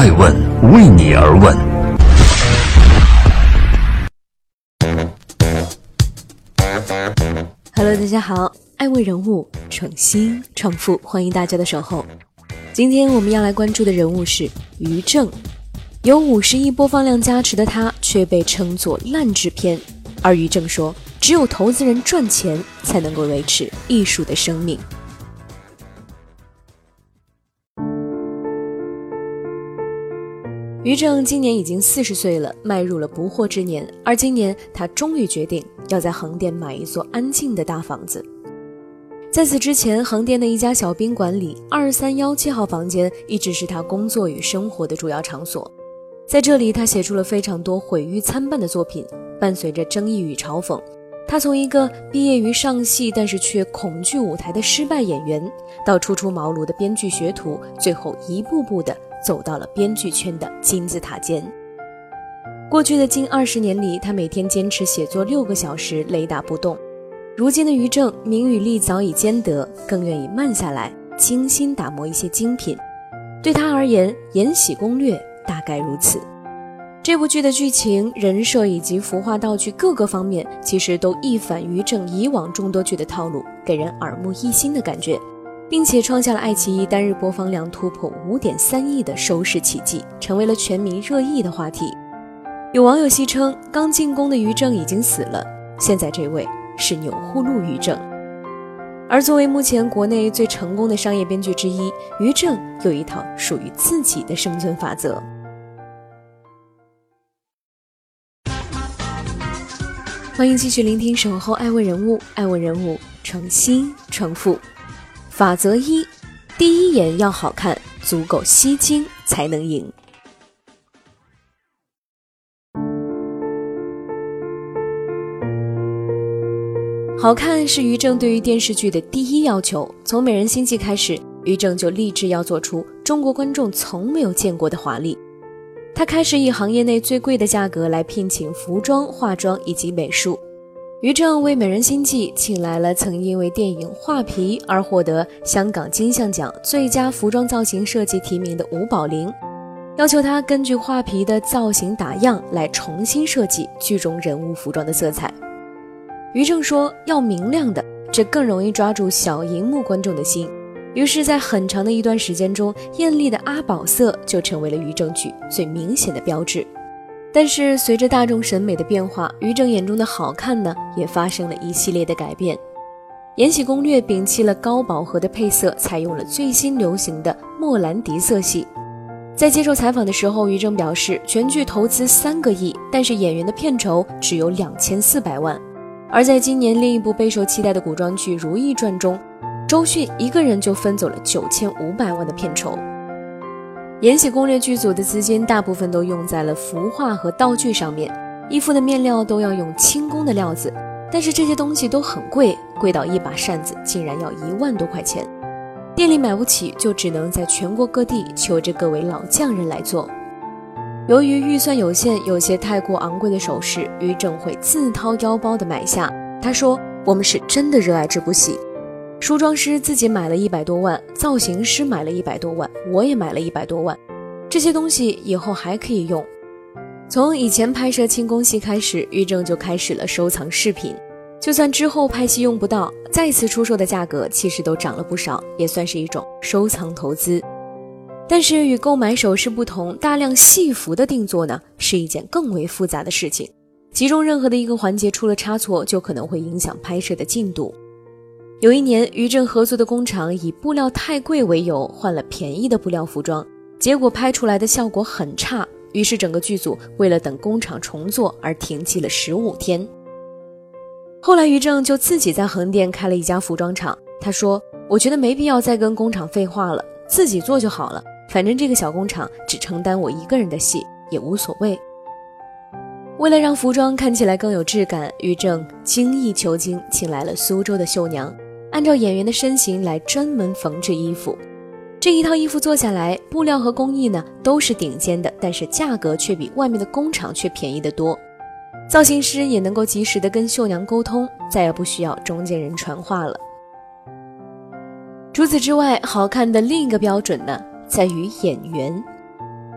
爱问为你而问。Hello，大家好，爱问人物创新创富，欢迎大家的守候。今天我们要来关注的人物是于正，有五十亿播放量加持的他，却被称作烂制片。而于正说，只有投资人赚钱，才能够维持艺术的生命。于正今年已经四十岁了，迈入了不惑之年。而今年，他终于决定要在横店买一座安静的大房子。在此之前，横店的一家小宾馆里，二三幺七号房间一直是他工作与生活的主要场所。在这里，他写出了非常多毁誉参半的作品，伴随着争议与嘲讽。他从一个毕业于上戏，但是却恐惧舞台的失败演员，到初出茅庐的编剧学徒，最后一步步的。走到了编剧圈的金字塔尖。过去的近二十年里，他每天坚持写作六个小时，雷打不动。如今的于正，名与利早已兼得，更愿意慢下来，精心打磨一些精品。对他而言，《延禧攻略》大概如此。这部剧的剧情、人设以及服化道具各个方面，其实都一反于正以往众多剧的套路，给人耳目一新的感觉。并且创下了爱奇艺单日播放量突破五点三亿的收视奇迹，成为了全民热议的话题。有网友戏称，刚进宫的于正已经死了，现在这位是钮祜禄于正。而作为目前国内最成功的商业编剧之一，于正有一套属于自己的生存法则。欢迎继续聆听《守候爱问人物》，爱问人物创新创富。法则一：第一眼要好看，足够吸睛才能赢。好看是于正对于电视剧的第一要求。从《美人心计》开始，于正就立志要做出中国观众从没有见过的华丽。他开始以行业内最贵的价格来聘请服装、化妆以及美术。于正为《美人心计》请来了曾因为电影《画皮》而获得香港金像奖最佳服装造型设计提名的吴宝玲，要求他根据《画皮》的造型打样来重新设计剧中人物服装的色彩。于正说要明亮的，这更容易抓住小荧幕观众的心。于是，在很长的一段时间中，艳丽的阿宝色就成为了于正剧最明显的标志。但是随着大众审美的变化，于正眼中的好看呢，也发生了一系列的改变。《延禧攻略》摒弃了高饱和的配色，采用了最新流行的莫兰迪色系。在接受采访的时候，于正表示，全剧投资三个亿，但是演员的片酬只有两千四百万。而在今年另一部备受期待的古装剧《如懿传》中，周迅一个人就分走了九千五百万的片酬。《延禧攻略》剧组的资金大部分都用在了服化和道具上面，衣服的面料都要用轻工的料子，但是这些东西都很贵，贵到一把扇子竟然要一万多块钱，店里买不起，就只能在全国各地求着各位老匠人来做。由于预算有限，有些太过昂贵的首饰，于正会自掏腰包的买下。他说：“我们是真的热爱这部戏。”梳妆师自己买了一百多万，造型师买了一百多万，我也买了一百多万。这些东西以后还可以用。从以前拍摄清宫戏开始，于正就开始了收藏饰品。就算之后拍戏用不到，再次出售的价格其实都涨了不少，也算是一种收藏投资。但是与购买首饰不同，大量戏服的定做呢，是一件更为复杂的事情。其中任何的一个环节出了差错，就可能会影响拍摄的进度。有一年，于正合作的工厂以布料太贵为由，换了便宜的布料服装，结果拍出来的效果很差。于是整个剧组为了等工厂重做而停机了十五天。后来，于正就自己在横店开了一家服装厂。他说：“我觉得没必要再跟工厂废话了，自己做就好了。反正这个小工厂只承担我一个人的戏，也无所谓。”为了让服装看起来更有质感，于正精益求精，请来了苏州的绣娘。按照演员的身形来专门缝制衣服，这一套衣服做下来，布料和工艺呢都是顶尖的，但是价格却比外面的工厂却便宜得多。造型师也能够及时的跟绣娘沟通，再也不需要中间人传话了。除此之外，好看的另一个标准呢，在于演员。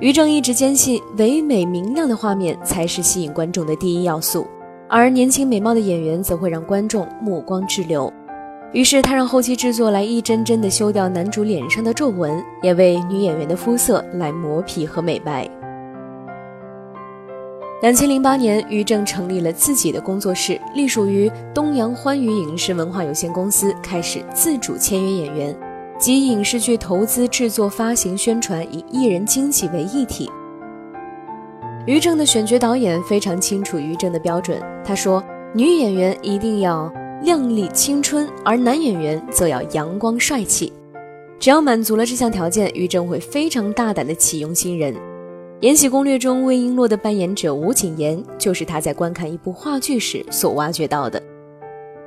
于正一直坚信唯美明亮的画面才是吸引观众的第一要素，而年轻美貌的演员则会让观众目光滞留。于是他让后期制作来一帧帧的修掉男主脸上的皱纹，也为女演员的肤色来磨皮和美白。两千零八年，于正成立了自己的工作室，隶属于东阳欢娱影视文化有限公司，开始自主签约演员，及影视剧投资、制作、发行、宣传以艺人经济为一体。于正的选角导演非常清楚于正的标准，他说：“女演员一定要。”靓丽青春，而男演员则要阳光帅气。只要满足了这项条件，于正会非常大胆的启用新人。《延禧攻略》中魏璎珞的扮演者吴谨言，就是他在观看一部话剧时所挖掘到的。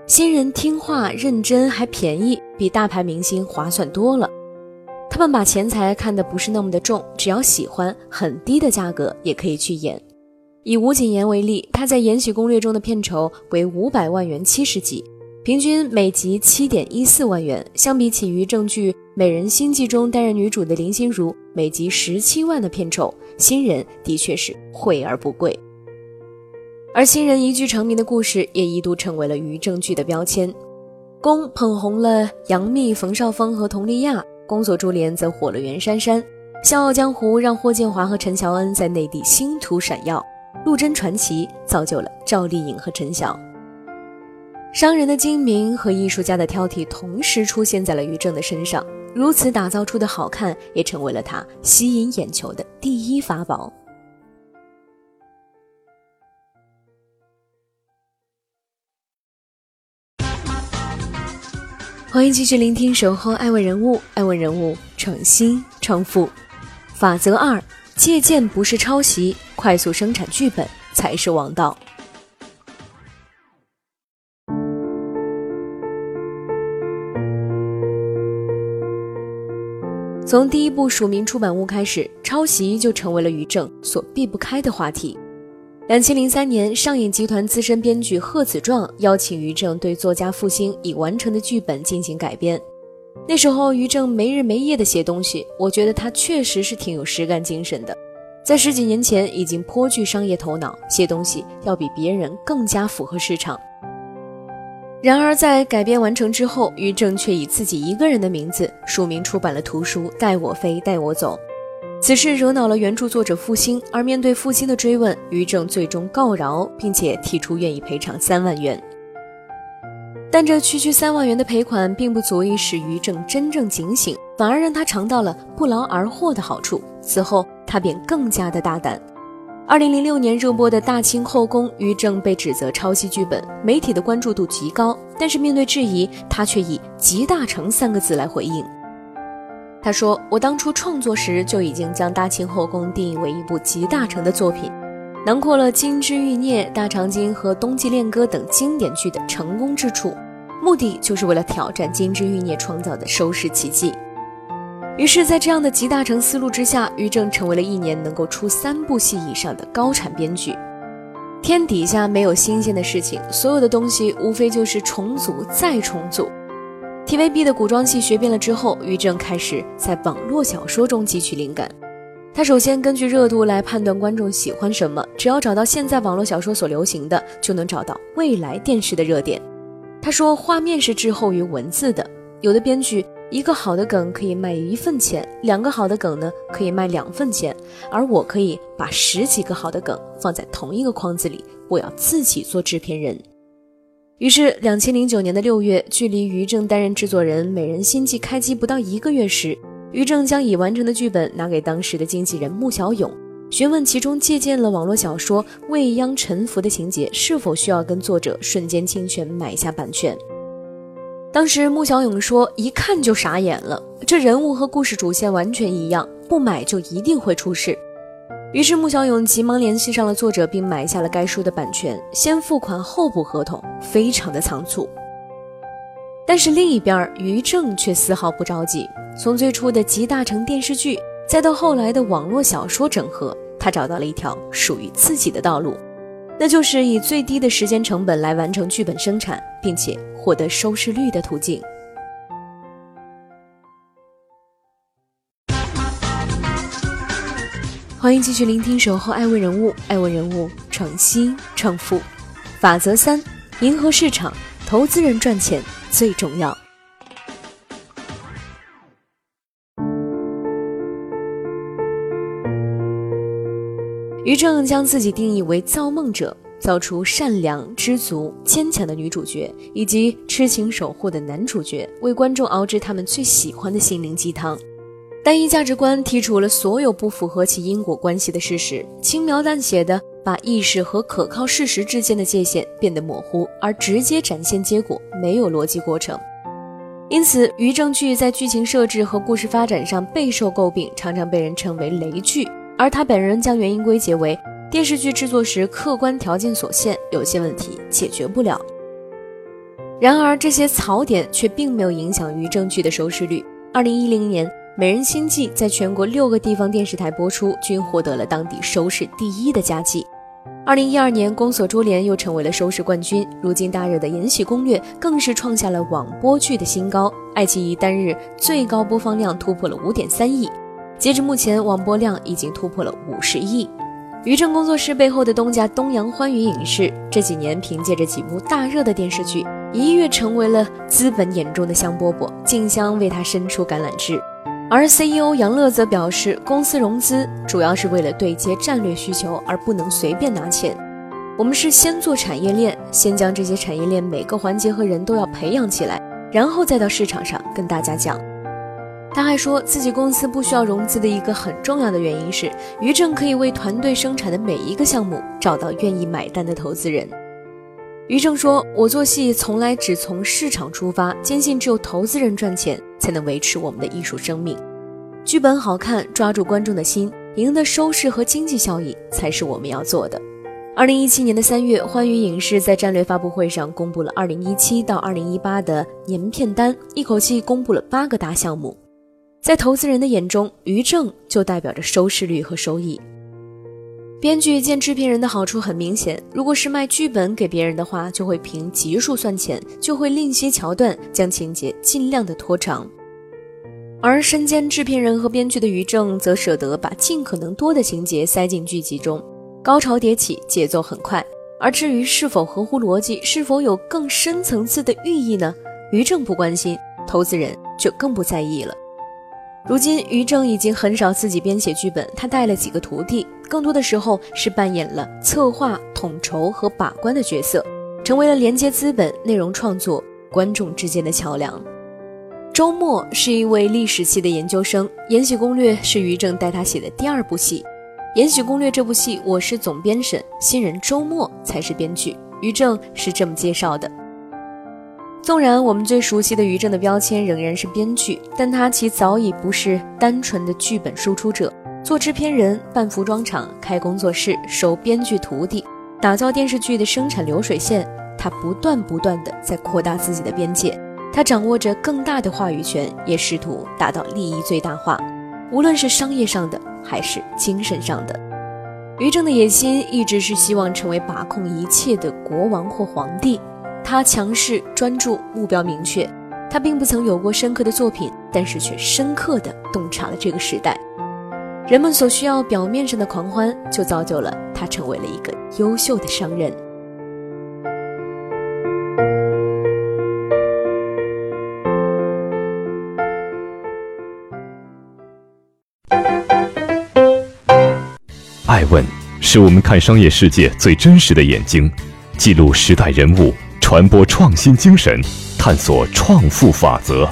新人听话、认真，还便宜，比大牌明星划算多了。他们把钱财看得不是那么的重，只要喜欢，很低的价格也可以去演。以吴谨言为例，他在《延禧攻略》中的片酬为五百万元七十集，平均每集七点一四万元。相比起于正剧《美人心计》中担任女主的林心如每集十七万的片酬，新人的确是惠而不贵。而新人一剧成名的故事也一度成为了于正剧的标签。宫捧红了杨幂、冯绍峰和佟丽娅，宫锁珠帘则火了袁姗姗，《笑傲江湖》让霍建华和陈乔恩在内地星途闪耀。陆贞传奇造就了赵丽颖和陈晓，商人的精明和艺术家的挑剔同时出现在了于正的身上，如此打造出的好看也成为了他吸引眼球的第一法宝。欢迎继续聆听《守候爱问人物》，爱问人物诚心创富法则二。借鉴不是抄袭，快速生产剧本才是王道。从第一部署名出版物开始，抄袭就成为了于正所避不开的话题。两千零三年，上影集团资深编剧贺子壮邀请于正对作家复兴已完成的剧本进行改编。那时候于正没日没夜的写东西，我觉得他确实是挺有实干精神的，在十几年前已经颇具商业头脑，写东西要比别人更加符合市场。然而在改编完成之后，于正却以自己一个人的名字署名出版了图书《带我飞，带我走》，此事惹恼了原著作者傅兴，而面对傅兴的追问，于正最终告饶，并且提出愿意赔偿三万元。但这区区三万元的赔款并不足以使于正真正警醒，反而让他尝到了不劳而获的好处。此后，他便更加的大胆。二零零六年热播的大清后宫，于正被指责抄袭剧本，媒体的关注度极高。但是面对质疑，他却以“集大成”三个字来回应。他说：“我当初创作时就已经将大清后宫定义为一部集大成的作品。”囊括了《金枝欲孽》《大长今》和《冬季恋歌》等经典剧的成功之处，目的就是为了挑战《金枝欲孽》创造的收视奇迹。于是，在这样的集大成思路之下，于正成为了一年能够出三部戏以上的高产编剧。天底下没有新鲜的事情，所有的东西无非就是重组再重组。TVB 的古装戏学遍了之后，于正开始在网络小说中汲取灵感。他首先根据热度来判断观众喜欢什么，只要找到现在网络小说所流行的，就能找到未来电视的热点。他说，画面是滞后于文字的。有的编剧一个好的梗可以卖一份钱，两个好的梗呢可以卖两份钱，而我可以把十几个好的梗放在同一个框子里，我要自己做制片人。于是，两千零九年的六月，距离于正担任制作人《美人心计》开机不到一个月时。于正将已完成的剧本拿给当时的经纪人穆小勇，询问其中借鉴了网络小说《未央沉浮》的情节是否需要跟作者瞬间侵权买下版权。当时穆小勇说：“一看就傻眼了，这人物和故事主线完全一样，不买就一定会出事。”于是穆小勇急忙联系上了作者，并买下了该书的版权，先付款后补合同，非常的仓促。但是另一边，于正却丝毫不着急。从最初的集大成电视剧，再到后来的网络小说整合，他找到了一条属于自己的道路，那就是以最低的时间成本来完成剧本生产，并且获得收视率的途径。欢迎继续聆听《守候爱问人物》，爱问人物创新创富。法则三：迎合市场，投资人赚钱最重要。于正将自己定义为造梦者，造出善良、知足、坚强的女主角，以及痴情守护的男主角，为观众熬制他们最喜欢的心灵鸡汤。单一价值观剔除了所有不符合其因果关系的事实，轻描淡写的把意识和可靠事实之间的界限变得模糊，而直接展现结果，没有逻辑过程。因此，于正剧在剧情设置和故事发展上备受诟病，常常被人称为雷剧。而他本人将原因归结为电视剧制作时客观条件所限，有些问题解决不了。然而，这些槽点却并没有影响于正剧的收视率。二零一零年，《美人心计》在全国六个地方电视台播出，均获得了当地收视第一的佳绩。二零一二年，《宫锁珠帘》又成为了收视冠军。如今大热的《延禧攻略》更是创下了网播剧的新高，爱奇艺单日最高播放量突破了五点三亿。截至目前，网播量已经突破了五十亿。于正工作室背后的东家东阳欢娱影视，这几年凭借着几部大热的电视剧，一跃成为了资本眼中的香饽饽，竞相为他伸出橄榄枝。而 CEO 杨乐则表示，公司融资主要是为了对接战略需求，而不能随便拿钱。我们是先做产业链，先将这些产业链每个环节和人都要培养起来，然后再到市场上跟大家讲。他还说自己公司不需要融资的一个很重要的原因是，于正可以为团队生产的每一个项目找到愿意买单的投资人。于正说：“我做戏从来只从市场出发，坚信只有投资人赚钱才能维持我们的艺术生命。剧本好看，抓住观众的心，赢得收视和经济效益才是我们要做的。”二零一七年的三月，欢娱影视在战略发布会上公布了二零一七到二零一八的年片单，一口气公布了八个大项目。在投资人的眼中，于正就代表着收视率和收益。编剧见制片人的好处很明显，如果是卖剧本给别人的话，就会凭集数算钱，就会另些桥段，将情节尽量的拖长。而身兼制片人和编剧的于正，则舍得把尽可能多的情节塞进剧集中，高潮迭起，节奏很快。而至于是否合乎逻辑，是否有更深层次的寓意呢？于正不关心，投资人就更不在意了。如今，于正已经很少自己编写剧本，他带了几个徒弟，更多的时候是扮演了策划、统筹和把关的角色，成为了连接资本、内容创作、观众之间的桥梁。周末是一位历史系的研究生，《延禧攻略》是于正带他写的第二部戏，《延禧攻略》这部戏我是总编审，新人周末才是编剧，于正是这么介绍的。纵然我们最熟悉的于正的标签仍然是编剧，但他其早已不是单纯的剧本输出者。做制片人、办服装厂、开工作室、收编剧徒弟、打造电视剧的生产流水线，他不断不断的在扩大自己的边界。他掌握着更大的话语权，也试图达到利益最大化，无论是商业上的还是精神上的。于正的野心一直是希望成为把控一切的国王或皇帝。他强势、专注、目标明确。他并不曾有过深刻的作品，但是却深刻地洞察了这个时代人们所需要表面上的狂欢，就造就了他成为了一个优秀的商人。爱问是我们看商业世界最真实的眼睛，记录时代人物。传播创新精神，探索创富法则。